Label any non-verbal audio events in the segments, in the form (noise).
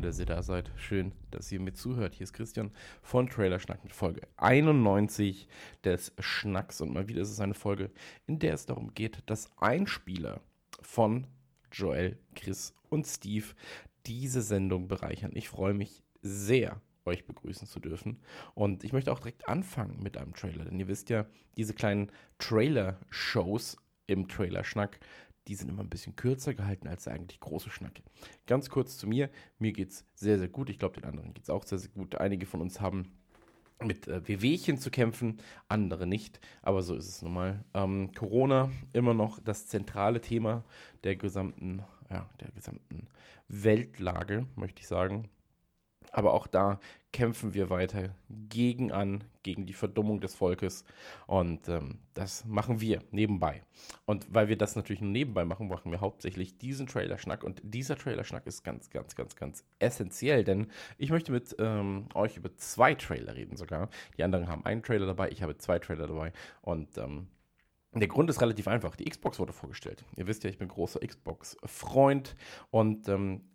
Schön, dass ihr da seid. Schön, dass ihr mir zuhört. Hier ist Christian von Trailer Schnack mit Folge 91 des Schnacks. Und mal wieder ist es eine Folge, in der es darum geht, dass Einspieler von Joel, Chris und Steve diese Sendung bereichern. Ich freue mich sehr, euch begrüßen zu dürfen. Und ich möchte auch direkt anfangen mit einem Trailer, denn ihr wisst ja, diese kleinen Trailer-Shows im Trailer-Schnack, die sind immer ein bisschen kürzer gehalten als eigentlich große Schnack. Ganz kurz zu mir. Mir geht es sehr, sehr gut. Ich glaube, den anderen geht es auch sehr, sehr gut. Einige von uns haben mit äh, Wehwehchen zu kämpfen, andere nicht. Aber so ist es nun mal. Ähm, Corona immer noch das zentrale Thema der gesamten, ja, der gesamten Weltlage, möchte ich sagen. Aber auch da kämpfen wir weiter gegen an, gegen die Verdummung des Volkes. Und ähm, das machen wir nebenbei. Und weil wir das natürlich nur nebenbei machen, machen wir hauptsächlich diesen Trailer-Schnack. Und dieser Trailer-Schnack ist ganz, ganz, ganz, ganz essentiell, denn ich möchte mit ähm, euch über zwei Trailer reden sogar. Die anderen haben einen Trailer dabei, ich habe zwei Trailer dabei. Und ähm, der Grund ist relativ einfach. Die Xbox wurde vorgestellt. Ihr wisst ja, ich bin großer Xbox-Freund und ähm,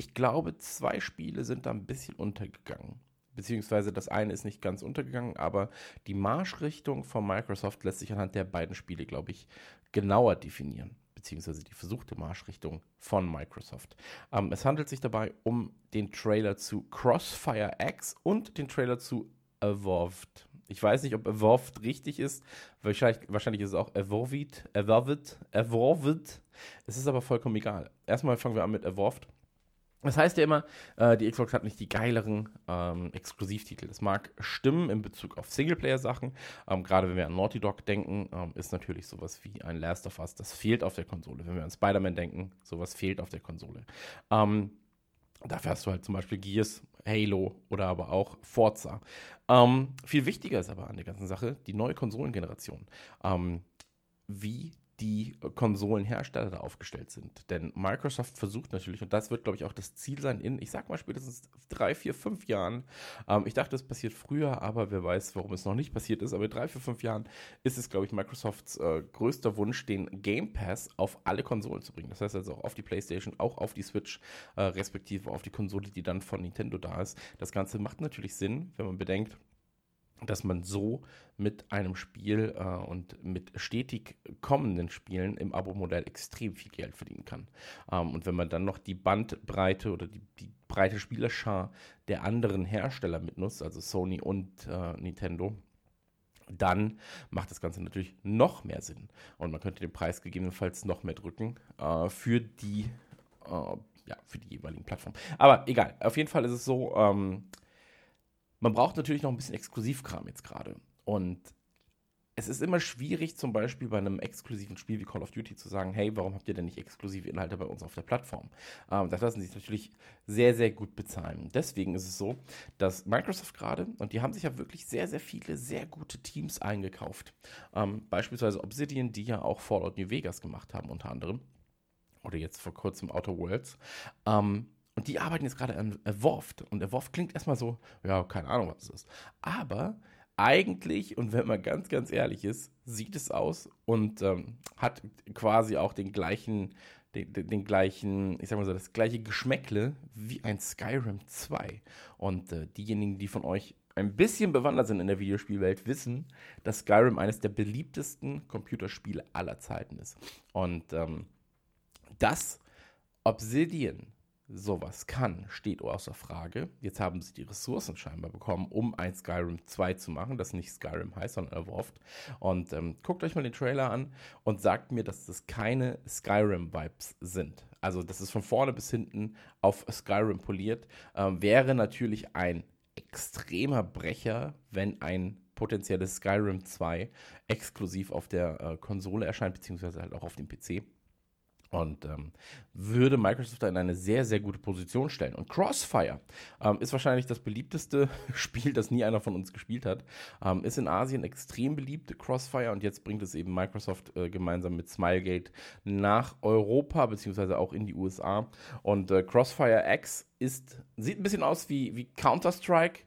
ich glaube, zwei Spiele sind da ein bisschen untergegangen. Beziehungsweise das eine ist nicht ganz untergegangen, aber die Marschrichtung von Microsoft lässt sich anhand der beiden Spiele, glaube ich, genauer definieren. Beziehungsweise die versuchte Marschrichtung von Microsoft. Ähm, es handelt sich dabei um den Trailer zu Crossfire X und den Trailer zu Evolved. Ich weiß nicht, ob Evolved richtig ist. Wahrscheinlich, wahrscheinlich ist es auch Evolved, Evolved, Evolved. Es ist aber vollkommen egal. Erstmal fangen wir an mit Evolved. Das heißt ja immer, äh, die Xbox hat nicht die geileren ähm, Exklusivtitel. Das mag stimmen in Bezug auf Singleplayer-Sachen. Ähm, Gerade wenn wir an Naughty Dog denken, ähm, ist natürlich sowas wie ein Last of Us, das fehlt auf der Konsole. Wenn wir an Spider-Man denken, sowas fehlt auf der Konsole. Ähm, dafür hast du halt zum Beispiel Gears, Halo oder aber auch Forza. Ähm, viel wichtiger ist aber an der ganzen Sache die neue Konsolengeneration. Ähm, wie die Konsolenhersteller da aufgestellt sind. Denn Microsoft versucht natürlich, und das wird, glaube ich, auch das Ziel sein, in, ich sag mal, spätestens drei, vier, fünf Jahren. Ähm, ich dachte, es passiert früher, aber wer weiß, warum es noch nicht passiert ist. Aber in drei, vier, fünf Jahren ist es, glaube ich, Microsofts äh, größter Wunsch, den Game Pass auf alle Konsolen zu bringen. Das heißt also auch auf die PlayStation, auch auf die Switch, äh, respektive auf die Konsole, die dann von Nintendo da ist. Das Ganze macht natürlich Sinn, wenn man bedenkt, dass man so mit einem Spiel äh, und mit stetig kommenden Spielen im Abo-Modell extrem viel Geld verdienen kann. Ähm, und wenn man dann noch die Bandbreite oder die, die breite Spielerschar der anderen Hersteller mitnutzt, also Sony und äh, Nintendo, dann macht das Ganze natürlich noch mehr Sinn. Und man könnte den Preis gegebenenfalls noch mehr drücken äh, für die äh, ja, für die jeweiligen Plattformen. Aber egal, auf jeden Fall ist es so, ähm, man braucht natürlich noch ein bisschen Exklusivkram jetzt gerade. Und es ist immer schwierig, zum Beispiel bei einem exklusiven Spiel wie Call of Duty zu sagen, hey, warum habt ihr denn nicht exklusive Inhalte bei uns auf der Plattform? Ähm, das lassen sich natürlich sehr, sehr gut bezahlen. Deswegen ist es so, dass Microsoft gerade, und die haben sich ja wirklich sehr, sehr viele sehr gute Teams eingekauft. Ähm, beispielsweise Obsidian, die ja auch Fallout New Vegas gemacht haben, unter anderem. Oder jetzt vor kurzem Outer Worlds. Ähm, und die arbeiten jetzt gerade an Evolved. Und Evolved klingt erstmal so, ja, keine Ahnung, was es ist. Aber eigentlich, und wenn man ganz, ganz ehrlich ist, sieht es aus und ähm, hat quasi auch den gleichen, den, den, gleichen, ich sag mal so, das gleiche Geschmäckle wie ein Skyrim 2. Und äh, diejenigen, die von euch ein bisschen bewandert sind in der Videospielwelt, wissen, dass Skyrim eines der beliebtesten Computerspiele aller Zeiten ist. Und ähm, das Obsidian sowas kann, steht außer Frage. Jetzt haben sie die Ressourcen scheinbar bekommen, um ein Skyrim 2 zu machen, das nicht Skyrim heißt, sondern Evolved. Und ähm, guckt euch mal den Trailer an und sagt mir, dass das keine Skyrim-Vibes sind. Also, das ist von vorne bis hinten auf Skyrim poliert. Ähm, wäre natürlich ein extremer Brecher, wenn ein potenzielles Skyrim 2 exklusiv auf der äh, Konsole erscheint, beziehungsweise halt auch auf dem PC. Und ähm, würde Microsoft da in eine sehr, sehr gute Position stellen. Und Crossfire ähm, ist wahrscheinlich das beliebteste (laughs) Spiel, das nie einer von uns gespielt hat. Ähm, ist in Asien extrem beliebt, Crossfire, und jetzt bringt es eben Microsoft äh, gemeinsam mit Smilegate nach Europa, beziehungsweise auch in die USA. Und äh, Crossfire X ist, sieht ein bisschen aus wie, wie Counter-Strike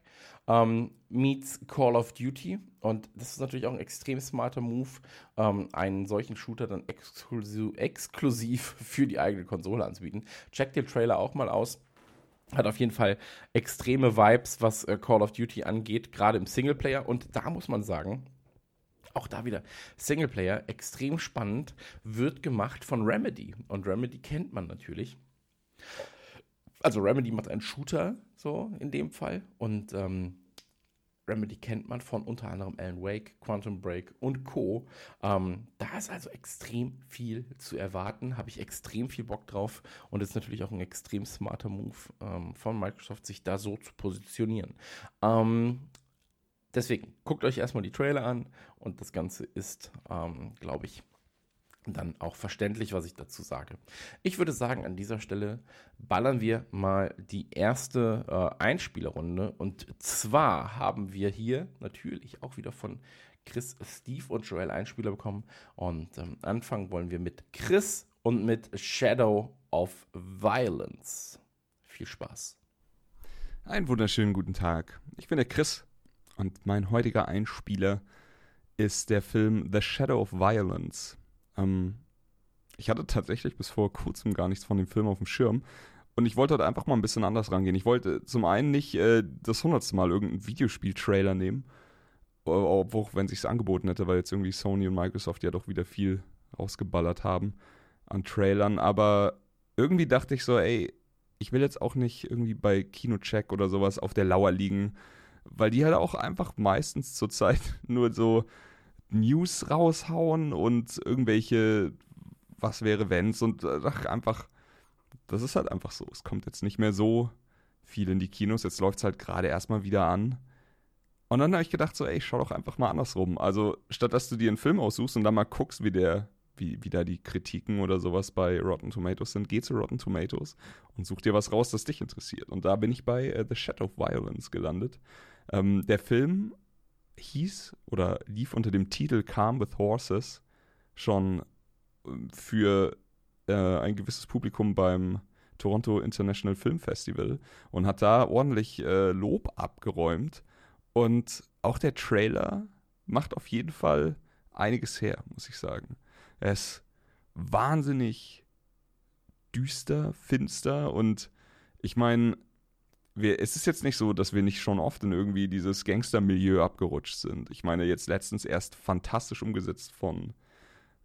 ähm, meets Call of Duty. Und das ist natürlich auch ein extrem smarter Move, ähm, einen solchen Shooter dann exklusiv, exklusiv (laughs) für die eigene Konsole anzubieten. Checkt den Trailer auch mal aus. Hat auf jeden Fall extreme Vibes, was äh, Call of Duty angeht, gerade im Singleplayer. Und da muss man sagen, auch da wieder Singleplayer, extrem spannend, wird gemacht von Remedy. Und Remedy kennt man natürlich. Also Remedy macht einen Shooter, so in dem Fall. Und ähm, Remedy kennt man von unter anderem Alan Wake, Quantum Break und Co. Ähm, da ist also extrem viel zu erwarten, habe ich extrem viel Bock drauf und ist natürlich auch ein extrem smarter Move ähm, von Microsoft, sich da so zu positionieren. Ähm, deswegen guckt euch erstmal die Trailer an und das Ganze ist, ähm, glaube ich, dann auch verständlich, was ich dazu sage. Ich würde sagen, an dieser Stelle ballern wir mal die erste äh, Einspielerrunde. Und zwar haben wir hier natürlich auch wieder von Chris, Steve und Joel Einspieler bekommen. Und ähm, anfangen wollen wir mit Chris und mit Shadow of Violence. Viel Spaß. Einen wunderschönen guten Tag. Ich bin der Chris und mein heutiger Einspieler ist der Film The Shadow of Violence ähm, ich hatte tatsächlich bis vor kurzem gar nichts von dem Film auf dem Schirm. Und ich wollte heute einfach mal ein bisschen anders rangehen. Ich wollte zum einen nicht äh, das hundertste Mal irgendeinen Videospiel-Trailer nehmen, obwohl, wenn sich's angeboten hätte, weil jetzt irgendwie Sony und Microsoft ja doch wieder viel rausgeballert haben an Trailern. Aber irgendwie dachte ich so, ey, ich will jetzt auch nicht irgendwie bei Kinocheck oder sowas auf der Lauer liegen, weil die halt auch einfach meistens zurzeit (laughs) nur so News raushauen und irgendwelche was wäre wenn's und äh, ach, einfach, das ist halt einfach so. Es kommt jetzt nicht mehr so viel in die Kinos, jetzt läuft es halt gerade erstmal wieder an. Und dann habe ich gedacht, so, ey, schau doch einfach mal andersrum. Also, statt dass du dir einen Film aussuchst und dann mal guckst, wie der, wie, wie da die Kritiken oder sowas bei Rotten Tomatoes sind, geh zu Rotten Tomatoes und such dir was raus, das dich interessiert. Und da bin ich bei uh, The Shadow of Violence gelandet. Ähm, der Film hieß oder lief unter dem Titel Calm with Horses schon ähm, für äh, ein gewisses Publikum beim Toronto International Film Festival und hat da ordentlich äh, Lob abgeräumt. Und auch der Trailer macht auf jeden Fall einiges her, muss ich sagen. Er ist wahnsinnig düster, finster und ich meine, wir, es ist jetzt nicht so, dass wir nicht schon oft in irgendwie dieses Gangster-Milieu abgerutscht sind. Ich meine, jetzt letztens erst fantastisch umgesetzt von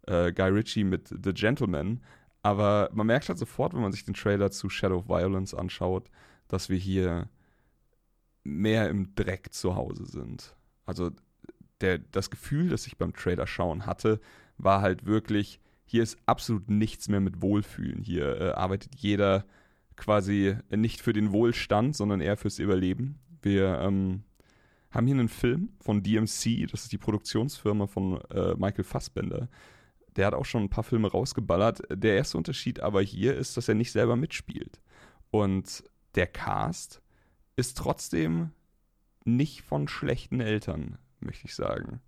äh, Guy Ritchie mit The Gentleman. Aber man merkt halt sofort, wenn man sich den Trailer zu Shadow of Violence anschaut, dass wir hier mehr im Dreck zu Hause sind. Also der, das Gefühl, das ich beim Trailer schauen hatte, war halt wirklich, hier ist absolut nichts mehr mit Wohlfühlen. Hier äh, arbeitet jeder quasi nicht für den Wohlstand, sondern eher fürs Überleben. Wir ähm, haben hier einen Film von DMC, das ist die Produktionsfirma von äh, Michael Fassbender. Der hat auch schon ein paar Filme rausgeballert. Der erste Unterschied aber hier ist, dass er nicht selber mitspielt. Und der Cast ist trotzdem nicht von schlechten Eltern, möchte ich sagen.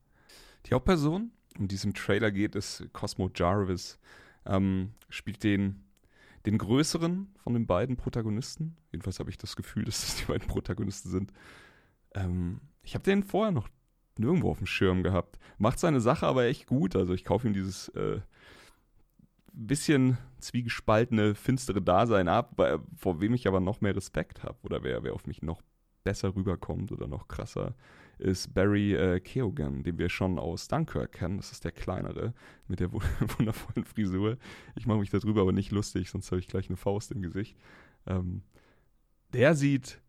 Die Hauptperson, um die es im Trailer geht, ist Cosmo Jarvis. Ähm, spielt den den größeren von den beiden Protagonisten. Jedenfalls habe ich das Gefühl, (laughs) dass das die beiden Protagonisten sind. Ähm, ich habe den vorher noch nirgendwo auf dem Schirm gehabt. Macht seine Sache aber echt gut. Also ich kaufe ihm dieses äh, bisschen zwiegespaltene, finstere Dasein ab, vor wem ich aber noch mehr Respekt habe. Oder wer, wer auf mich noch besser rüberkommt oder noch krasser ist Barry äh, Keoghan, den wir schon aus Dunkirk kennen. Das ist der kleinere mit der (laughs) wundervollen Frisur. Ich mache mich darüber aber nicht lustig, sonst habe ich gleich eine Faust im Gesicht. Ähm, der sieht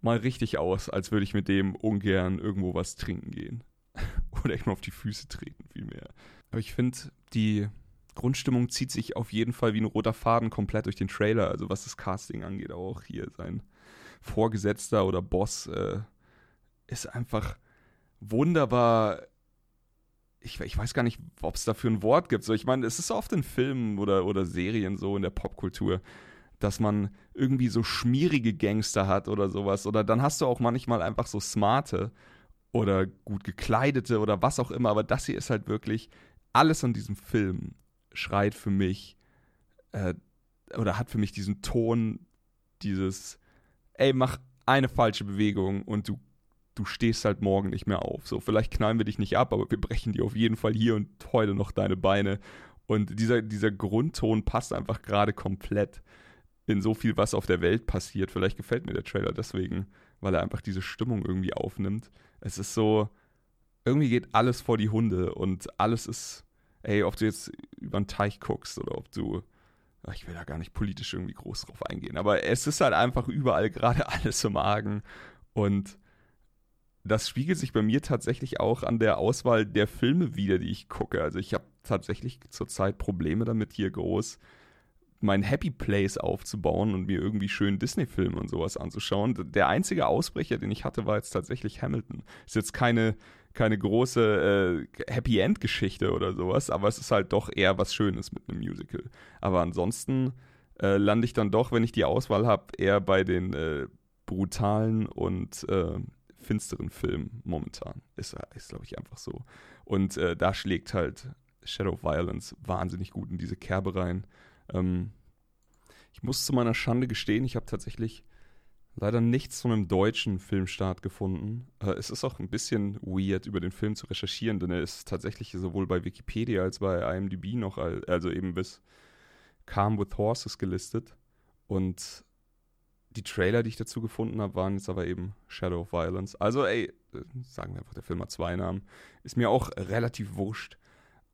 mal richtig aus, als würde ich mit dem ungern irgendwo was trinken gehen. (laughs) Oder ich mal auf die Füße treten, vielmehr. Aber ich finde, die Grundstimmung zieht sich auf jeden Fall wie ein roter Faden komplett durch den Trailer. Also was das Casting angeht, auch hier sein Vorgesetzter oder Boss äh, ist einfach wunderbar ich, ich weiß gar nicht, ob es dafür ein Wort gibt. So, ich meine, es ist oft in Filmen oder, oder Serien so in der Popkultur, dass man irgendwie so schmierige Gangster hat oder sowas. Oder dann hast du auch manchmal einfach so smarte oder gut gekleidete oder was auch immer. Aber das hier ist halt wirklich, alles an diesem Film schreit für mich äh, oder hat für mich diesen Ton, dieses, ey, mach eine falsche Bewegung und du du stehst halt morgen nicht mehr auf. So, vielleicht knallen wir dich nicht ab, aber wir brechen dir auf jeden Fall hier und heute noch deine Beine. Und dieser, dieser Grundton passt einfach gerade komplett in so viel, was auf der Welt passiert. Vielleicht gefällt mir der Trailer deswegen, weil er einfach diese Stimmung irgendwie aufnimmt. Es ist so, irgendwie geht alles vor die Hunde und alles ist, ey, ob du jetzt über einen Teich guckst oder ob du, ich will da gar nicht politisch irgendwie groß drauf eingehen, aber es ist halt einfach überall (laughs) gerade alles im Argen und das spiegelt sich bei mir tatsächlich auch an der Auswahl der Filme wieder, die ich gucke. Also ich habe tatsächlich zurzeit Probleme damit, hier groß mein Happy Place aufzubauen und mir irgendwie schön Disney-Filme und sowas anzuschauen. Der einzige Ausbrecher, den ich hatte, war jetzt tatsächlich Hamilton. Ist jetzt keine, keine große äh, Happy End-Geschichte oder sowas, aber es ist halt doch eher was Schönes mit einem Musical. Aber ansonsten äh, lande ich dann doch, wenn ich die Auswahl habe, eher bei den äh, brutalen und äh, finsteren Film momentan. Ist, ist glaube ich, einfach so. Und äh, da schlägt halt Shadow of Violence wahnsinnig gut in diese Kerbe rein. Ähm, ich muss zu meiner Schande gestehen, ich habe tatsächlich leider nichts von einem deutschen Filmstart gefunden. Äh, es ist auch ein bisschen weird, über den Film zu recherchieren, denn er ist tatsächlich sowohl bei Wikipedia als bei IMDb noch, also eben bis Calm with Horses gelistet. Und die Trailer, die ich dazu gefunden habe, waren jetzt aber eben Shadow of Violence. Also, ey, sagen wir einfach, der Film hat zwei Namen. Ist mir auch relativ wurscht.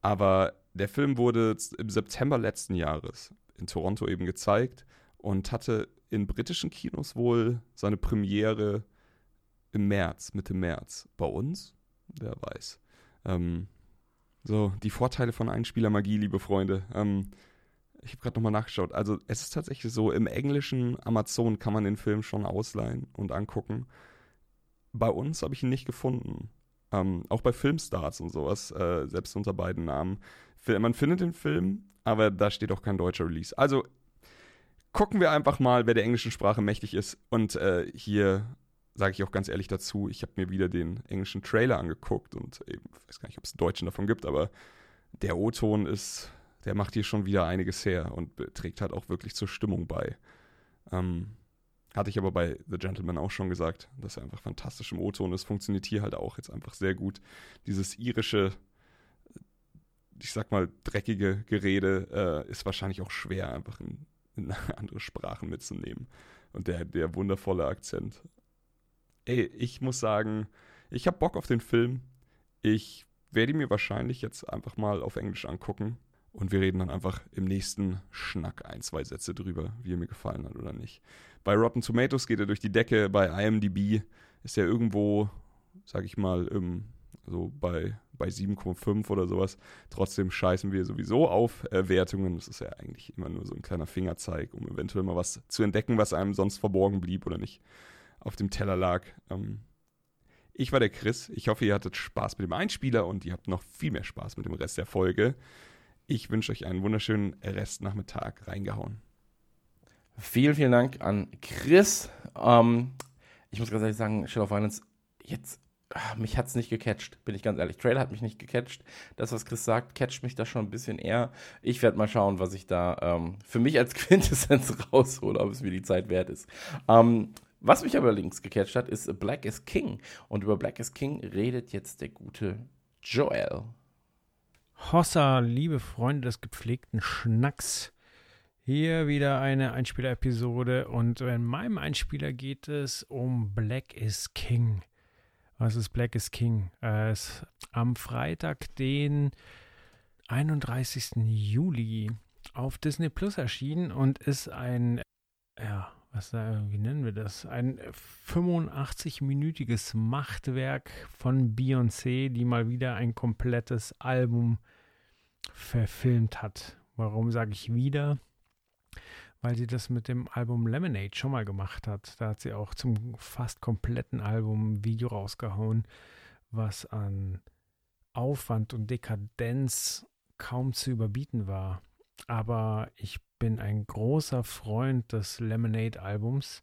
Aber der Film wurde im September letzten Jahres in Toronto eben gezeigt und hatte in britischen Kinos wohl seine Premiere im März, Mitte März. Bei uns? Wer weiß. Ähm, so, die Vorteile von Einspielermagie, liebe Freunde. Ähm, ich habe gerade nochmal nachgeschaut. Also es ist tatsächlich so, im englischen Amazon kann man den Film schon ausleihen und angucken. Bei uns habe ich ihn nicht gefunden. Ähm, auch bei Filmstars und sowas, äh, selbst unter beiden Namen. Man findet den Film, aber da steht auch kein deutscher Release. Also gucken wir einfach mal, wer der englischen Sprache mächtig ist. Und äh, hier sage ich auch ganz ehrlich dazu, ich habe mir wieder den englischen Trailer angeguckt und ich weiß gar nicht, ob es einen deutschen davon gibt, aber der O-Ton ist der macht hier schon wieder einiges her und trägt halt auch wirklich zur Stimmung bei. Ähm, hatte ich aber bei The Gentleman auch schon gesagt, dass er einfach fantastisch im O-Ton ist. Funktioniert hier halt auch jetzt einfach sehr gut. Dieses irische, ich sag mal, dreckige Gerede äh, ist wahrscheinlich auch schwer, einfach in, in (laughs) andere Sprachen mitzunehmen. Und der, der wundervolle Akzent. Ey, ich muss sagen, ich habe Bock auf den Film. Ich werde ihn mir wahrscheinlich jetzt einfach mal auf Englisch angucken und wir reden dann einfach im nächsten Schnack ein, zwei Sätze drüber, wie er mir gefallen hat oder nicht. Bei Rotten Tomatoes geht er durch die Decke, bei IMDb ist er irgendwo, sag ich mal, im, so bei, bei 7,5 oder sowas. Trotzdem scheißen wir sowieso auf äh, Wertungen. Das ist ja eigentlich immer nur so ein kleiner Fingerzeig, um eventuell mal was zu entdecken, was einem sonst verborgen blieb oder nicht auf dem Teller lag. Ähm, ich war der Chris. Ich hoffe, ihr hattet Spaß mit dem Einspieler und ihr habt noch viel mehr Spaß mit dem Rest der Folge. Ich wünsche euch einen wunderschönen Restnachmittag reingehauen. Vielen, vielen Dank an Chris. Ähm, ich muss ganz ehrlich sagen, Shadow of Violence, jetzt, ach, mich hat es nicht gecatcht, bin ich ganz ehrlich. Trailer hat mich nicht gecatcht. Das, was Chris sagt, catcht mich da schon ein bisschen eher. Ich werde mal schauen, was ich da ähm, für mich als (laughs) Quintessenz raushole, ob es mir die Zeit wert ist. Ähm, was mich aber links gecatcht hat, ist Black is King. Und über Black is King redet jetzt der gute Joel. Hossa, liebe Freunde des gepflegten Schnacks. Hier wieder eine Einspieler-Episode und in meinem Einspieler geht es um Black is King. Was ist Black is King? Es ist am Freitag, den 31. Juli auf Disney Plus erschienen und ist ein, ja, was, wie nennen wir das? Ein 85-minütiges Machtwerk von Beyoncé, die mal wieder ein komplettes Album verfilmt hat. Warum sage ich wieder? Weil sie das mit dem Album Lemonade schon mal gemacht hat. Da hat sie auch zum fast kompletten Album ein Video rausgehauen, was an Aufwand und Dekadenz kaum zu überbieten war. Aber ich bin ein großer Freund des Lemonade-Albums.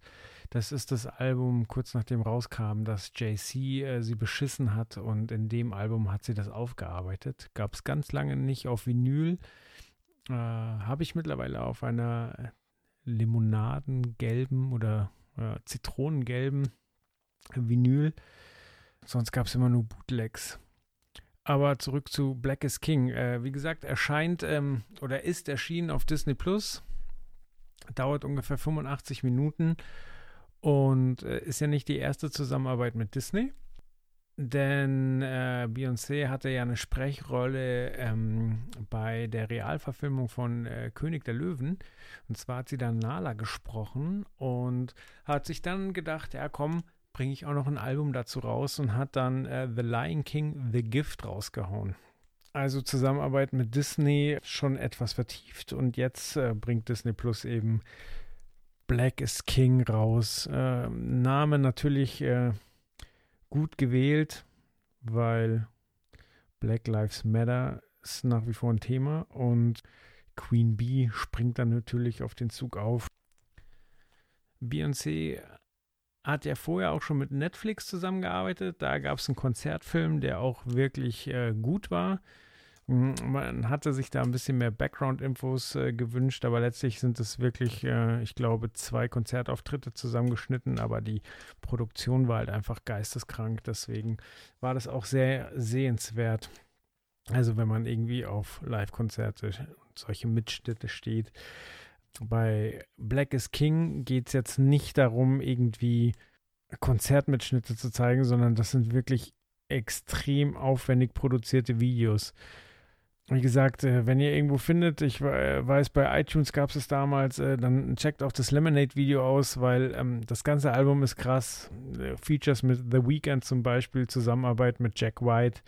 Das ist das Album kurz nachdem rauskam, dass JC äh, sie beschissen hat und in dem Album hat sie das aufgearbeitet. Gab es ganz lange nicht auf Vinyl. Äh, Habe ich mittlerweile auf einer limonadengelben oder äh, zitronengelben Vinyl. Sonst gab es immer nur Bootlegs. Aber zurück zu Black is King. Äh, wie gesagt, erscheint ähm, oder ist erschienen auf Disney Plus. Dauert ungefähr 85 Minuten und äh, ist ja nicht die erste Zusammenarbeit mit Disney. Denn äh, Beyoncé hatte ja eine Sprechrolle ähm, bei der Realverfilmung von äh, König der Löwen. Und zwar hat sie dann Nala gesprochen und hat sich dann gedacht, ja komm, bringe ich auch noch ein Album dazu raus und hat dann äh, The Lion King The Gift rausgehauen. Also Zusammenarbeit mit Disney schon etwas vertieft und jetzt äh, bringt Disney Plus eben Black is King raus. Äh, Name natürlich äh, gut gewählt, weil Black Lives Matter ist nach wie vor ein Thema und Queen Bee springt dann natürlich auf den Zug auf. Beyoncé hat ja vorher auch schon mit Netflix zusammengearbeitet. Da gab es einen Konzertfilm, der auch wirklich äh, gut war. Man hatte sich da ein bisschen mehr Background-Infos äh, gewünscht, aber letztlich sind es wirklich, äh, ich glaube, zwei Konzertauftritte zusammengeschnitten, aber die Produktion war halt einfach geisteskrank. Deswegen war das auch sehr sehenswert. Also wenn man irgendwie auf Live-Konzerte und solche Mitschnitte steht, bei Black is King geht es jetzt nicht darum, irgendwie Konzertmitschnitte zu zeigen, sondern das sind wirklich extrem aufwendig produzierte Videos. Wie gesagt, äh, wenn ihr irgendwo findet, ich weiß, bei iTunes gab es es damals, äh, dann checkt auch das Lemonade-Video aus, weil ähm, das ganze Album ist krass. Äh, Features mit The Weeknd zum Beispiel, Zusammenarbeit mit Jack White.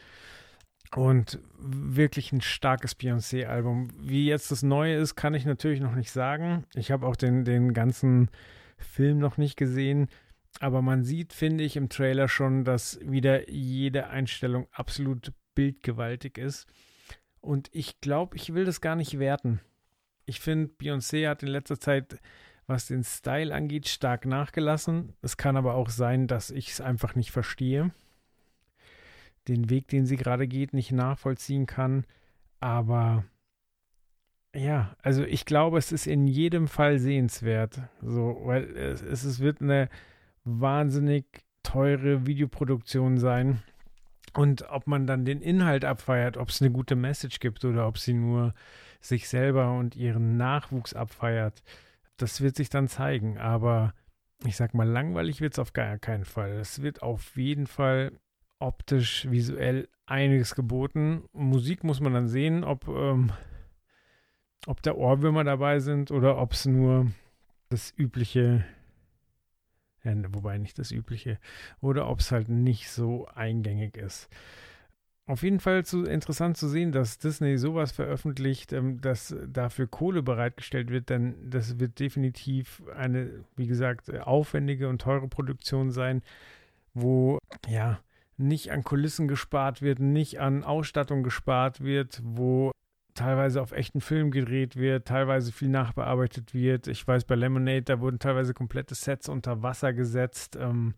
Und wirklich ein starkes Beyoncé-Album. Wie jetzt das Neue ist, kann ich natürlich noch nicht sagen. Ich habe auch den, den ganzen Film noch nicht gesehen. Aber man sieht, finde ich, im Trailer schon, dass wieder jede Einstellung absolut bildgewaltig ist. Und ich glaube, ich will das gar nicht werten. Ich finde, Beyoncé hat in letzter Zeit, was den Style angeht, stark nachgelassen. Es kann aber auch sein, dass ich es einfach nicht verstehe den Weg, den sie gerade geht, nicht nachvollziehen kann. Aber ja, also ich glaube, es ist in jedem Fall sehenswert. So, weil es, es wird eine wahnsinnig teure Videoproduktion sein. Und ob man dann den Inhalt abfeiert, ob es eine gute Message gibt oder ob sie nur sich selber und ihren Nachwuchs abfeiert, das wird sich dann zeigen. Aber ich sag mal, langweilig wird es auf gar keinen Fall. Es wird auf jeden Fall optisch, visuell einiges geboten. Musik muss man dann sehen, ob, ähm, ob da Ohrwürmer dabei sind oder ob es nur das übliche, ja, wobei nicht das übliche, oder ob es halt nicht so eingängig ist. Auf jeden Fall zu, interessant zu sehen, dass Disney sowas veröffentlicht, ähm, dass dafür Kohle bereitgestellt wird, denn das wird definitiv eine, wie gesagt, aufwendige und teure Produktion sein, wo ja nicht an Kulissen gespart wird, nicht an Ausstattung gespart wird, wo teilweise auf echten Film gedreht wird, teilweise viel nachbearbeitet wird. Ich weiß, bei Lemonade, da wurden teilweise komplette Sets unter Wasser gesetzt. Ähm,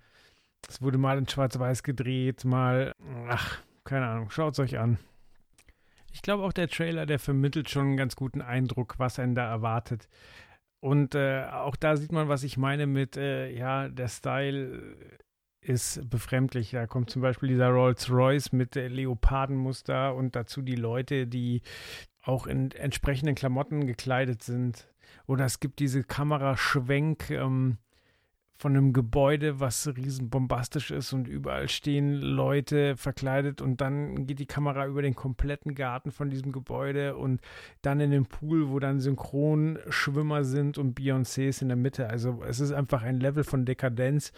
es wurde mal in Schwarz-Weiß gedreht, mal, ach, keine Ahnung, schaut es euch an. Ich glaube auch der Trailer, der vermittelt schon einen ganz guten Eindruck, was einen da erwartet. Und äh, auch da sieht man, was ich meine mit, äh, ja, der Style ist befremdlich. Da kommt zum Beispiel dieser Rolls-Royce mit Leopardenmuster und dazu die Leute, die auch in entsprechenden Klamotten gekleidet sind. Oder es gibt diese Kameraschwenk ähm, von einem Gebäude, was riesen bombastisch ist und überall stehen Leute verkleidet und dann geht die Kamera über den kompletten Garten von diesem Gebäude und dann in den Pool, wo dann Synchronschwimmer sind und Beyoncé ist in der Mitte. Also es ist einfach ein Level von Dekadenz,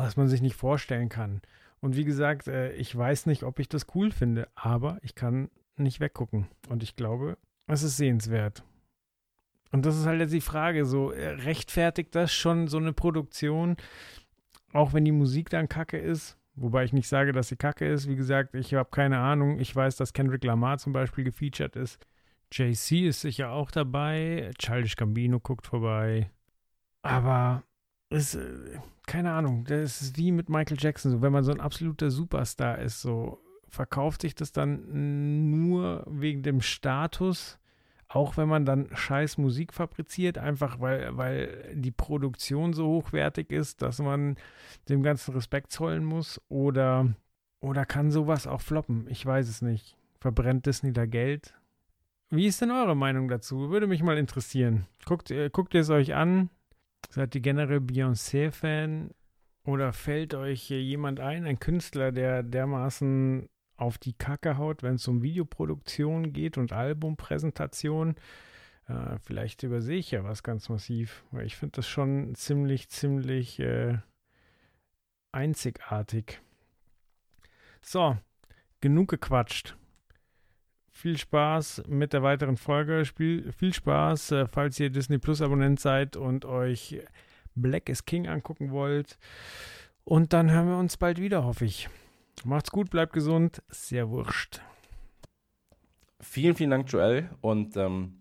was man sich nicht vorstellen kann. Und wie gesagt, äh, ich weiß nicht, ob ich das cool finde, aber ich kann nicht weggucken. Und ich glaube, es ist sehenswert. Und das ist halt jetzt die Frage, so äh, rechtfertigt das schon so eine Produktion, auch wenn die Musik dann kacke ist, Wobei ich nicht sage, dass sie kacke ist. Wie gesagt, ich habe keine Ahnung. Ich weiß, dass Kendrick Lamar zum Beispiel gefeatured ist. JC ist sicher auch dabei. Childish Gambino guckt vorbei. Aber es, äh, keine Ahnung, das ist wie mit Michael Jackson. So, wenn man so ein absoluter Superstar ist, so verkauft sich das dann nur wegen dem Status, auch wenn man dann scheiß Musik fabriziert, einfach weil, weil die Produktion so hochwertig ist, dass man dem ganzen Respekt zollen muss? Oder, oder kann sowas auch floppen? Ich weiß es nicht. Verbrennt Disney da Geld? Wie ist denn eure Meinung dazu? Würde mich mal interessieren. Guckt, äh, guckt ihr es euch an? Seid ihr generell Beyoncé-Fan? Oder fällt euch jemand ein, ein Künstler, der dermaßen auf die Kacke haut, wenn es um Videoproduktion geht und Albumpräsentation. Äh, vielleicht übersehe ich ja was ganz massiv, weil ich finde das schon ziemlich, ziemlich äh, einzigartig. So, genug gequatscht. Viel Spaß mit der weiteren Folge. Spiel, viel Spaß, äh, falls ihr Disney Plus Abonnent seid und euch Black is King angucken wollt. Und dann hören wir uns bald wieder, hoffe ich. Macht's gut, bleibt gesund. Sehr wurscht. Vielen, vielen Dank, Joel. Und ähm,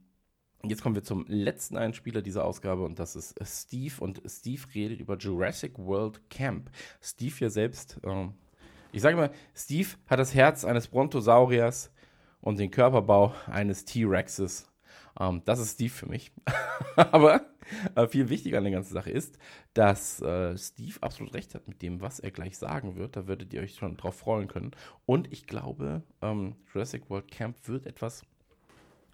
jetzt kommen wir zum letzten Einspieler dieser Ausgabe und das ist Steve. Und Steve redet über Jurassic World Camp. Steve hier selbst, ähm, ich sage mal, Steve hat das Herz eines Brontosauriers und den Körperbau eines T-Rexes. Ähm, das ist Steve für mich. (laughs) Aber äh, viel wichtiger an der ganzen Sache ist, dass äh, Steve absolut recht hat mit dem, was er gleich sagen wird. Da würdet ihr euch schon drauf freuen können. Und ich glaube, ähm, Jurassic World Camp wird etwas,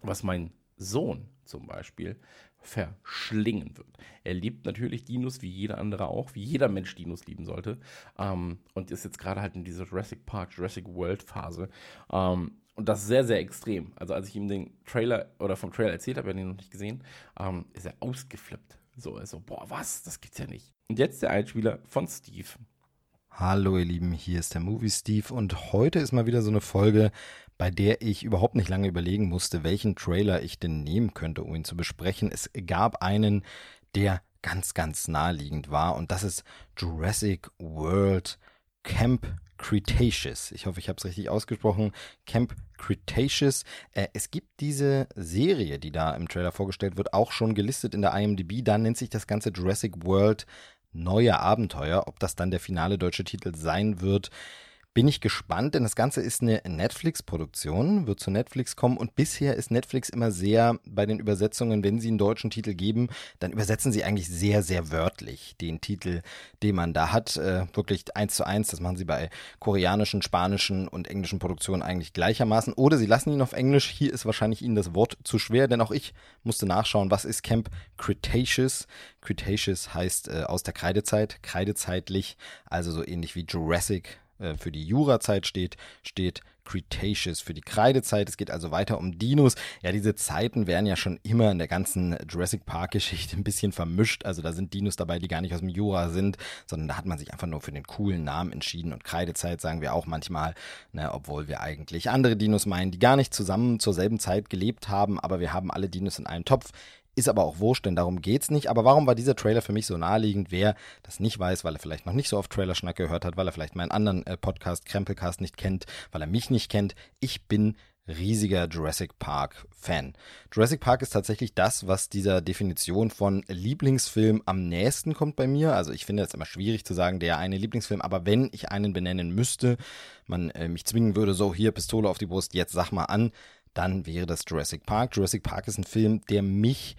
was mein Sohn zum Beispiel verschlingen wird. Er liebt natürlich Dinos, wie jeder andere auch, wie jeder Mensch Dinos lieben sollte. Ähm, und ist jetzt gerade halt in dieser Jurassic Park, Jurassic World Phase. Ähm, und das sehr, sehr extrem. Also als ich ihm den Trailer oder vom Trailer erzählt habe, er hat ihn noch nicht gesehen, ähm, ist er ausgeflippt. So, er boah, was? Das gibt's ja nicht. Und jetzt der Einspieler von Steve. Hallo ihr Lieben, hier ist der Movie Steve und heute ist mal wieder so eine Folge, bei der ich überhaupt nicht lange überlegen musste, welchen Trailer ich denn nehmen könnte, um ihn zu besprechen. Es gab einen, der ganz, ganz naheliegend war und das ist Jurassic World Camp Cretaceous. Ich hoffe, ich habe es richtig ausgesprochen. Camp Cretaceous. Äh, es gibt diese Serie, die da im Trailer vorgestellt wird, auch schon gelistet in der IMDb. Da nennt sich das Ganze Jurassic World Neue Abenteuer. Ob das dann der finale deutsche Titel sein wird, bin ich gespannt, denn das Ganze ist eine Netflix-Produktion, wird zu Netflix kommen und bisher ist Netflix immer sehr bei den Übersetzungen, wenn sie einen deutschen Titel geben, dann übersetzen sie eigentlich sehr, sehr wörtlich den Titel, den man da hat. Äh, wirklich eins zu eins, das machen sie bei koreanischen, spanischen und englischen Produktionen eigentlich gleichermaßen. Oder sie lassen ihn auf Englisch, hier ist wahrscheinlich ihnen das Wort zu schwer, denn auch ich musste nachschauen, was ist Camp Cretaceous? Cretaceous heißt äh, aus der Kreidezeit, kreidezeitlich, also so ähnlich wie Jurassic äh, für die Jurazeit steht, steht Cretaceous für die Kreidezeit. Es geht also weiter um Dinos. Ja, diese Zeiten werden ja schon immer in der ganzen Jurassic Park-Geschichte ein bisschen vermischt. Also da sind Dinos dabei, die gar nicht aus dem Jura sind, sondern da hat man sich einfach nur für den coolen Namen entschieden. Und Kreidezeit sagen wir auch manchmal, ne, obwohl wir eigentlich andere Dinos meinen, die gar nicht zusammen zur selben Zeit gelebt haben, aber wir haben alle Dinos in einem Topf. Ist aber auch wurscht, denn darum geht's nicht. Aber warum war dieser Trailer für mich so naheliegend? Wer das nicht weiß, weil er vielleicht noch nicht so oft Trailerschnack gehört hat, weil er vielleicht meinen anderen äh, Podcast, Krempelcast, nicht kennt, weil er mich nicht kennt. Ich bin riesiger Jurassic Park Fan. Jurassic Park ist tatsächlich das, was dieser Definition von Lieblingsfilm am nächsten kommt bei mir. Also ich finde es immer schwierig zu sagen, der eine Lieblingsfilm, aber wenn ich einen benennen müsste, man äh, mich zwingen würde, so hier Pistole auf die Brust, jetzt sag mal an, dann wäre das Jurassic Park. Jurassic Park ist ein Film, der mich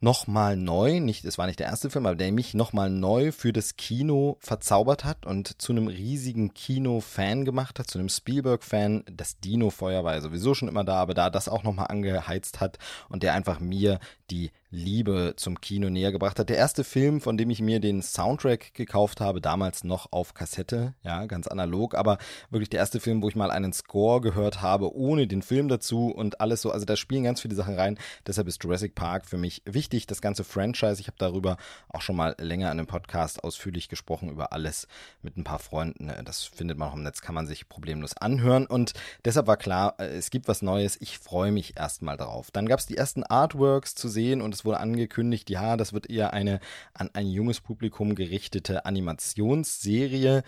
nochmal neu, nicht, es war nicht der erste Film, aber der mich nochmal neu für das Kino verzaubert hat und zu einem riesigen Kino-Fan gemacht hat, zu einem Spielberg-Fan. Das Dino-Feuer war ja sowieso schon immer da, aber da das auch nochmal angeheizt hat und der einfach mir die Liebe zum Kino näher gebracht hat. Der erste Film, von dem ich mir den Soundtrack gekauft habe, damals noch auf Kassette, ja, ganz analog, aber wirklich der erste Film, wo ich mal einen Score gehört habe, ohne den Film dazu und alles so. Also da spielen ganz viele Sachen rein. Deshalb ist Jurassic Park für mich wichtig. Das ganze Franchise, ich habe darüber auch schon mal länger in einem Podcast ausführlich gesprochen, über alles mit ein paar Freunden. Das findet man auch im Netz, kann man sich problemlos anhören. Und deshalb war klar, äh, es gibt was Neues. Ich freue mich erstmal drauf. Dann gab es die ersten Artworks zu sehen und es wurde angekündigt, ja, das wird eher eine an ein junges Publikum gerichtete Animationsserie,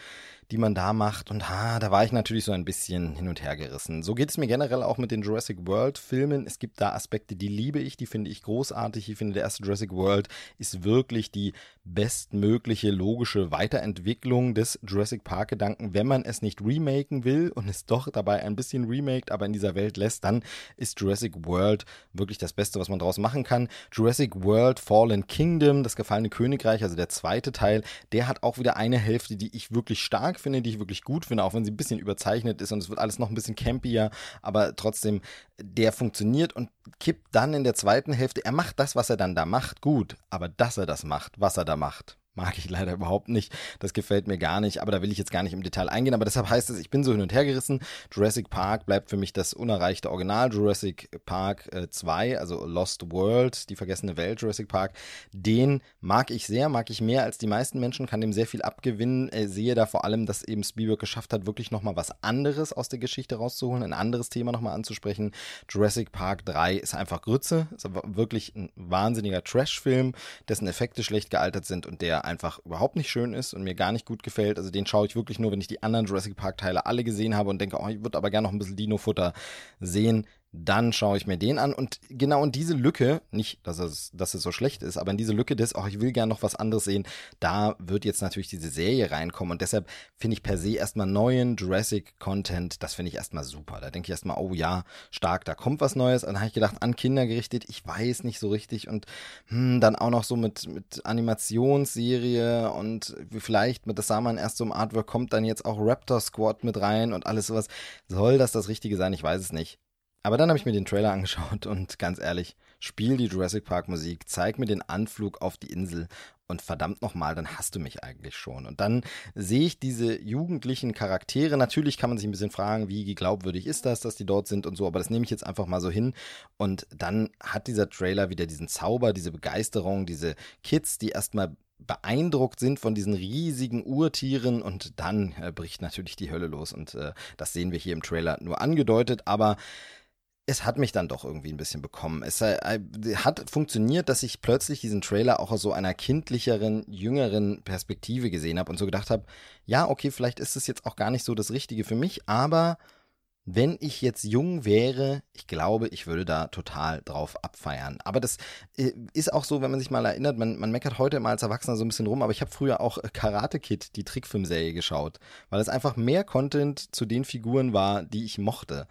die man da macht. Und ha, da war ich natürlich so ein bisschen hin und her gerissen. So geht es mir generell auch mit den Jurassic World Filmen. Es gibt da Aspekte, die liebe ich, die finde ich großartig. Ich finde, der erste Jurassic World ist wirklich die bestmögliche logische Weiterentwicklung des Jurassic Park Gedanken. Wenn man es nicht remaken will und es doch dabei ein bisschen remaked, aber in dieser Welt lässt, dann ist Jurassic World wirklich das Beste, was man daraus machen kann. Jurassic World Fallen Kingdom, das gefallene Königreich, also der zweite Teil, der hat auch wieder eine Hälfte, die ich wirklich stark finde, die ich wirklich gut finde, auch wenn sie ein bisschen überzeichnet ist und es wird alles noch ein bisschen campier, aber trotzdem, der funktioniert und kippt dann in der zweiten Hälfte. Er macht das, was er dann da macht, gut, aber dass er das macht, was er da macht, mag ich leider überhaupt nicht. Das gefällt mir gar nicht, aber da will ich jetzt gar nicht im Detail eingehen. Aber deshalb heißt es, ich bin so hin und her gerissen. Jurassic Park bleibt für mich das unerreichte Original. Jurassic Park äh, 2, also Lost World, die vergessene Welt, Jurassic Park, den mag ich sehr, mag ich mehr als die meisten Menschen, kann dem sehr viel abgewinnen. Äh, sehe da vor allem, dass eben Spielberg geschafft hat, wirklich nochmal was anderes aus der Geschichte rauszuholen, ein anderes Thema nochmal anzusprechen. Jurassic Park 3 ist einfach Grütze, ist aber wirklich ein wahnsinniger Trash-Film, dessen Effekte schlecht gealtert sind und der einfach überhaupt nicht schön ist und mir gar nicht gut gefällt. Also den schaue ich wirklich nur, wenn ich die anderen Jurassic Park Teile alle gesehen habe und denke, oh, ich würde aber gerne noch ein bisschen Dino-Futter sehen dann schaue ich mir den an. Und genau in diese Lücke, nicht, dass es, dass es so schlecht ist, aber in diese Lücke des, oh, ich will gerne noch was anderes sehen, da wird jetzt natürlich diese Serie reinkommen. Und deshalb finde ich per se erstmal neuen Jurassic-Content, das finde ich erstmal super. Da denke ich erstmal, oh ja, stark, da kommt was Neues. Und dann habe ich gedacht, an Kinder gerichtet, ich weiß nicht so richtig. Und hm, dann auch noch so mit, mit Animationsserie und vielleicht mit, das sah man erst so im Artwork, kommt dann jetzt auch Raptor Squad mit rein und alles sowas. Soll das das Richtige sein? Ich weiß es nicht. Aber dann habe ich mir den Trailer angeschaut und ganz ehrlich, spiel die Jurassic Park Musik, zeig mir den Anflug auf die Insel und verdammt nochmal, dann hast du mich eigentlich schon. Und dann sehe ich diese jugendlichen Charaktere. Natürlich kann man sich ein bisschen fragen, wie glaubwürdig ist das, dass die dort sind und so, aber das nehme ich jetzt einfach mal so hin. Und dann hat dieser Trailer wieder diesen Zauber, diese Begeisterung, diese Kids, die erstmal beeindruckt sind von diesen riesigen Urtieren und dann äh, bricht natürlich die Hölle los und äh, das sehen wir hier im Trailer nur angedeutet, aber es hat mich dann doch irgendwie ein bisschen bekommen. Es äh, hat funktioniert, dass ich plötzlich diesen Trailer auch aus so einer kindlicheren, jüngeren Perspektive gesehen habe und so gedacht habe, ja, okay, vielleicht ist es jetzt auch gar nicht so das Richtige für mich, aber wenn ich jetzt jung wäre, ich glaube, ich würde da total drauf abfeiern. Aber das äh, ist auch so, wenn man sich mal erinnert, man, man meckert heute immer als Erwachsener so ein bisschen rum, aber ich habe früher auch Karate Kid, die Trickfilmserie, geschaut, weil es einfach mehr Content zu den Figuren war, die ich mochte.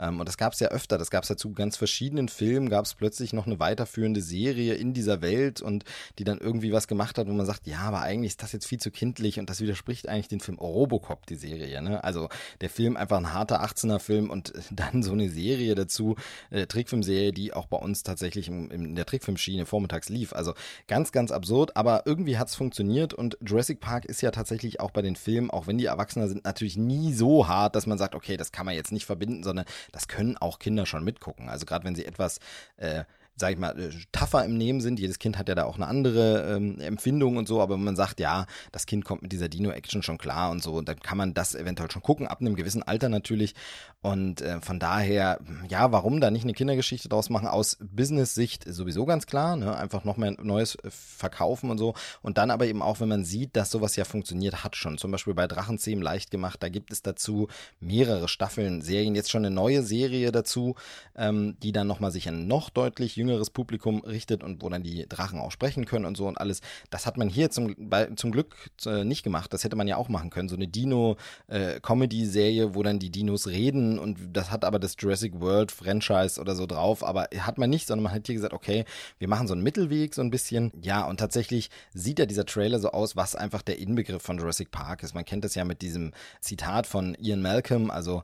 Ähm, und das gab es ja öfter. Das gab es ja zu ganz verschiedenen Filmen, gab es plötzlich noch eine weiterführende Serie in dieser Welt und die dann irgendwie was gemacht hat, wo man sagt, ja, aber eigentlich ist das jetzt viel zu kindlich und das widerspricht eigentlich dem Film Robocop, die Serie. Ne? Also der Film einfach ein harter 18er Film und (laughs) dann so eine Serie dazu, äh, Trickfilmserie, die auch bei uns tatsächlich in, in der Trickfilmschiene vormittags lief. Also ganz, ganz absurd, aber irgendwie hat es funktioniert und Jurassic Park ist ja tatsächlich auch bei den Filmen, auch wenn die Erwachsener sind, natürlich nie so hart, dass man sagt, okay, das kann man jetzt nicht verbinden, sondern das können auch Kinder schon mitgucken. Also gerade wenn sie etwas äh, sag ich mal, äh, tougher im Nehmen sind. Jedes Kind hat ja da auch eine andere ähm, Empfindung und so, aber wenn man sagt, ja, das Kind kommt mit dieser Dino-Action schon klar und so, dann kann man das eventuell schon gucken, ab einem gewissen Alter natürlich. Und äh, von daher, ja, warum da nicht eine Kindergeschichte draus machen? Aus Business-Sicht sowieso ganz klar, ne? einfach noch mehr Neues äh, verkaufen und so. Und dann aber eben auch, wenn man sieht, dass sowas ja funktioniert hat schon. Zum Beispiel bei Drachenzähmen leicht gemacht, da gibt es dazu mehrere Staffeln, Serien, jetzt schon eine neue Serie dazu, ähm, die dann nochmal sich ein noch deutlich jüngeres Publikum richtet und wo dann die Drachen auch sprechen können und so und alles. Das hat man hier zum, zum Glück äh, nicht gemacht. Das hätte man ja auch machen können. So eine Dino-Comedy-Serie, äh, wo dann die Dinos reden und das hat aber das Jurassic World Franchise oder so drauf. Aber hat man nicht, sondern man hat hier gesagt, okay, wir machen so einen Mittelweg so ein bisschen. Ja, und tatsächlich sieht ja dieser Trailer so aus, was einfach der Inbegriff von Jurassic Park ist. Man kennt das ja mit diesem Zitat von Ian Malcolm, also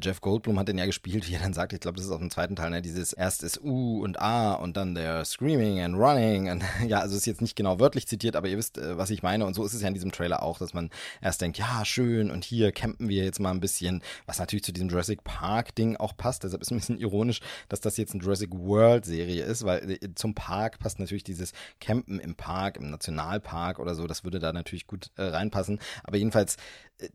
Jeff Goldblum hat den ja gespielt, wie er dann sagt, ich glaube, das ist auch im zweiten Teil, ne, dieses erst ist U und A und dann der Screaming and Running und (laughs) ja, also ist jetzt nicht genau wörtlich zitiert, aber ihr wisst, äh, was ich meine. Und so ist es ja in diesem Trailer auch, dass man erst denkt, ja, schön und hier campen wir jetzt mal ein bisschen, was natürlich zu diesem Jurassic Park Ding auch passt, deshalb ist ein bisschen ironisch, dass das jetzt eine Jurassic World Serie ist, weil äh, zum Park passt natürlich dieses Campen im Park, im Nationalpark oder so, das würde da natürlich gut äh, reinpassen, aber jedenfalls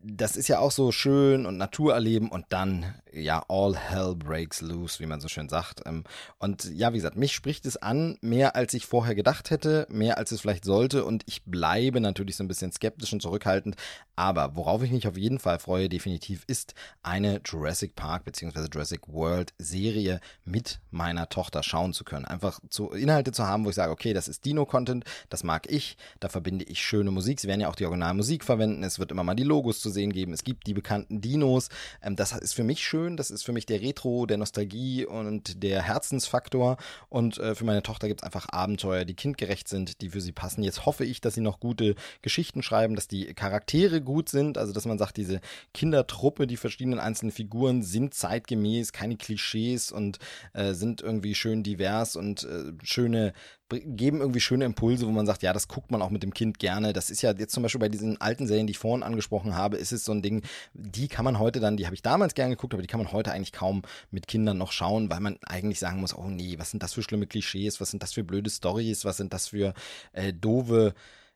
das ist ja auch so schön und Natur erleben und dann, ja, all hell breaks loose, wie man so schön sagt. Ähm, und ja, wie gesagt, mich spricht es an, mehr als ich vorher gedacht hätte, mehr als es vielleicht sollte und ich bleibe natürlich so ein bisschen skeptisch und zurückhaltend. Aber worauf ich mich auf jeden Fall freue, definitiv, ist eine Jurassic Park bzw. Jurassic World Serie mit meiner Tochter schauen zu können. Einfach zu Inhalte zu haben, wo ich sage, okay, das ist Dino-Content, das mag ich, da verbinde ich schöne Musik. Sie werden ja auch die Originalmusik verwenden, es wird immer mal die Logos zu sehen geben, es gibt die bekannten Dinos. Ähm, das ist für mich schön, das ist für mich der Retro, der Nostalgie und der Herzensfaktor. Und äh, für meine Tochter gibt es einfach Abenteuer, die kindgerecht sind, die für sie passen. Jetzt hoffe ich, dass sie noch gute Geschichten schreiben, dass die Charaktere gut sind, also dass man sagt, diese Kindertruppe, die verschiedenen einzelnen Figuren sind zeitgemäß, keine Klischees und äh, sind irgendwie schön divers und äh, schöne geben irgendwie schöne Impulse, wo man sagt, ja, das guckt man auch mit dem Kind gerne. Das ist ja jetzt zum Beispiel bei diesen alten Serien, die ich vorhin angesprochen habe, ist es so ein Ding, die kann man heute dann, die habe ich damals gerne geguckt, aber die kann man heute eigentlich kaum mit Kindern noch schauen, weil man eigentlich sagen muss, oh nee, was sind das für schlimme Klischees, was sind das für blöde Stories, was sind das für äh, doofe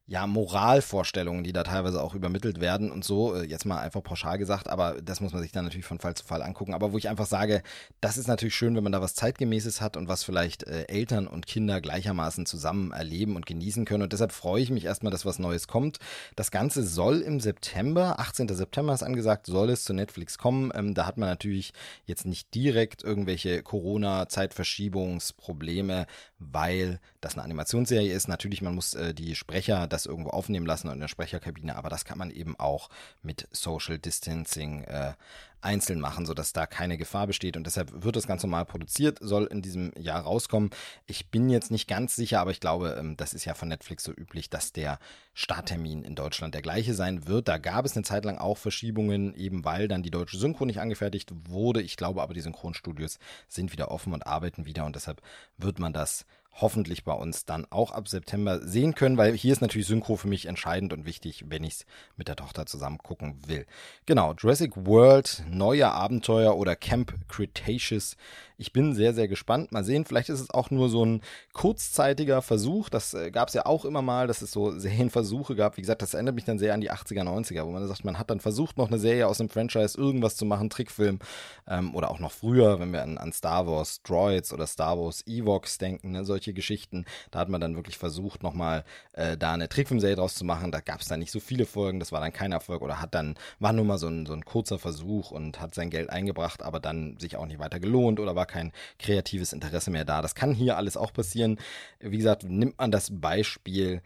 ja, Moralvorstellungen, die da teilweise auch übermittelt werden und so, äh, jetzt mal einfach pauschal gesagt, aber das muss man sich dann natürlich von Fall zu Fall angucken. Aber wo ich einfach sage, das ist natürlich schön, wenn man da was Zeitgemäßes hat und was vielleicht äh, Eltern und Kinder gleichermaßen zusammen erleben und genießen können. Und deshalb freue ich mich erstmal, dass was Neues kommt. Das Ganze soll im September, 18. September ist angesagt, soll es zu Netflix kommen. Ähm, da hat man natürlich jetzt nicht direkt irgendwelche Corona-Zeitverschiebungsprobleme, weil das eine Animationsserie ist. Natürlich, man muss äh, die Sprecher das irgendwo aufnehmen lassen in der Sprecherkabine, aber das kann man eben auch mit Social Distancing äh, einzeln machen, sodass da keine Gefahr besteht. Und deshalb wird das ganz normal produziert, soll in diesem Jahr rauskommen. Ich bin jetzt nicht ganz sicher, aber ich glaube, ähm, das ist ja von Netflix so üblich, dass der Starttermin in Deutschland der gleiche sein wird. Da gab es eine Zeit lang auch Verschiebungen, eben weil dann die deutsche Synchro nicht angefertigt wurde. Ich glaube aber, die Synchronstudios sind wieder offen und arbeiten wieder und deshalb wird man das hoffentlich bei uns dann auch ab September sehen können, weil hier ist natürlich Synchro für mich entscheidend und wichtig, wenn ich es mit der Tochter zusammen gucken will. Genau, Jurassic World, neue Abenteuer oder Camp Cretaceous ich bin sehr, sehr gespannt. Mal sehen, vielleicht ist es auch nur so ein kurzzeitiger Versuch. Das äh, gab es ja auch immer mal, dass es so Serienversuche gab. Wie gesagt, das erinnert mich dann sehr an die 80er, 90er, wo man sagt, man hat dann versucht, noch eine Serie aus dem Franchise irgendwas zu machen, Trickfilm. Ähm, oder auch noch früher, wenn wir an, an, Star Wars Droids oder Star Wars Evox denken, ne, solche Geschichten. Da hat man dann wirklich versucht, nochmal äh, da eine Trickfilmserie draus zu machen. Da gab es dann nicht so viele Folgen, das war dann kein Erfolg oder hat dann, war nur mal so ein, so ein kurzer Versuch und hat sein Geld eingebracht, aber dann sich auch nicht weiter gelohnt oder war kein kreatives Interesse mehr da. Das kann hier alles auch passieren. Wie gesagt, nimmt man das Beispiel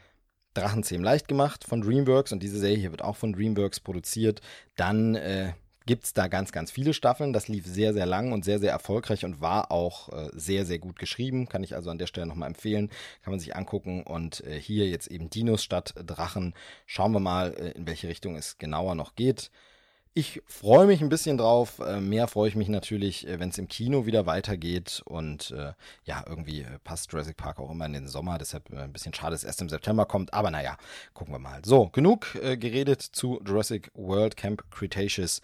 Drachenzähm leicht gemacht von DreamWorks und diese Serie hier wird auch von DreamWorks produziert, dann äh, gibt es da ganz, ganz viele Staffeln. Das lief sehr, sehr lang und sehr, sehr erfolgreich und war auch äh, sehr, sehr gut geschrieben. Kann ich also an der Stelle nochmal empfehlen. Kann man sich angucken. Und äh, hier jetzt eben Dinos statt Drachen. Schauen wir mal, äh, in welche Richtung es genauer noch geht. Ich freue mich ein bisschen drauf. Äh, mehr freue ich mich natürlich, äh, wenn es im Kino wieder weitergeht. Und äh, ja, irgendwie äh, passt Jurassic Park auch immer in den Sommer. Deshalb ein bisschen schade, dass es erst im September kommt. Aber naja, gucken wir mal. So, genug äh, geredet zu Jurassic World Camp Cretaceous.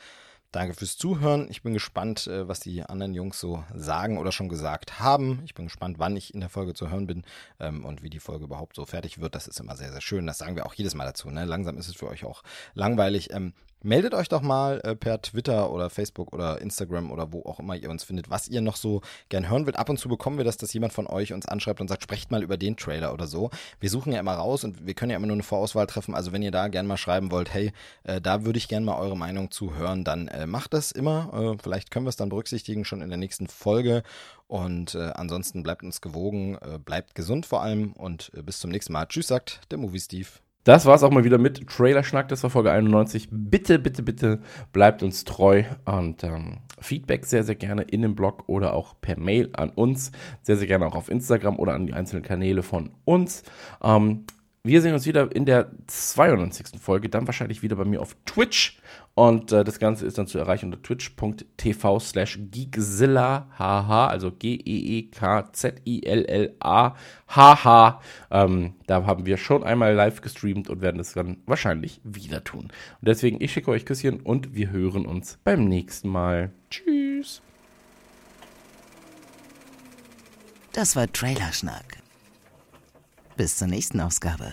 Danke fürs Zuhören. Ich bin gespannt, was die anderen Jungs so sagen oder schon gesagt haben. Ich bin gespannt, wann ich in der Folge zu hören bin ähm, und wie die Folge überhaupt so fertig wird. Das ist immer sehr, sehr schön. Das sagen wir auch jedes Mal dazu. Ne? Langsam ist es für euch auch langweilig. Ähm, Meldet euch doch mal äh, per Twitter oder Facebook oder Instagram oder wo auch immer ihr uns findet, was ihr noch so gern hören wollt. Ab und zu bekommen wir das, dass jemand von euch uns anschreibt und sagt, sprecht mal über den Trailer oder so. Wir suchen ja immer raus und wir können ja immer nur eine Vorauswahl treffen. Also wenn ihr da gern mal schreiben wollt, hey, äh, da würde ich gern mal eure Meinung zu hören, dann äh, macht das immer. Äh, vielleicht können wir es dann berücksichtigen schon in der nächsten Folge. Und äh, ansonsten bleibt uns gewogen, äh, bleibt gesund vor allem und bis zum nächsten Mal. Tschüss, sagt der Movie Steve. Das war's auch mal wieder mit Trailer-Schnack. Das war Folge 91. Bitte, bitte, bitte bleibt uns treu und ähm, Feedback sehr, sehr gerne in dem Blog oder auch per Mail an uns. Sehr, sehr gerne auch auf Instagram oder an die einzelnen Kanäle von uns. Ähm, wir sehen uns wieder in der 92. Folge, dann wahrscheinlich wieder bei mir auf Twitch. Und äh, das Ganze ist dann zu erreichen unter twitch.tv slash geekzilla, haha, also G-E-E-K-Z-I-L-L-A, haha. Ähm, da haben wir schon einmal live gestreamt und werden es dann wahrscheinlich wieder tun. Und deswegen, ich schicke euch Küsschen und wir hören uns beim nächsten Mal. Tschüss. Das war Trailerschnack. Bis zur nächsten Ausgabe.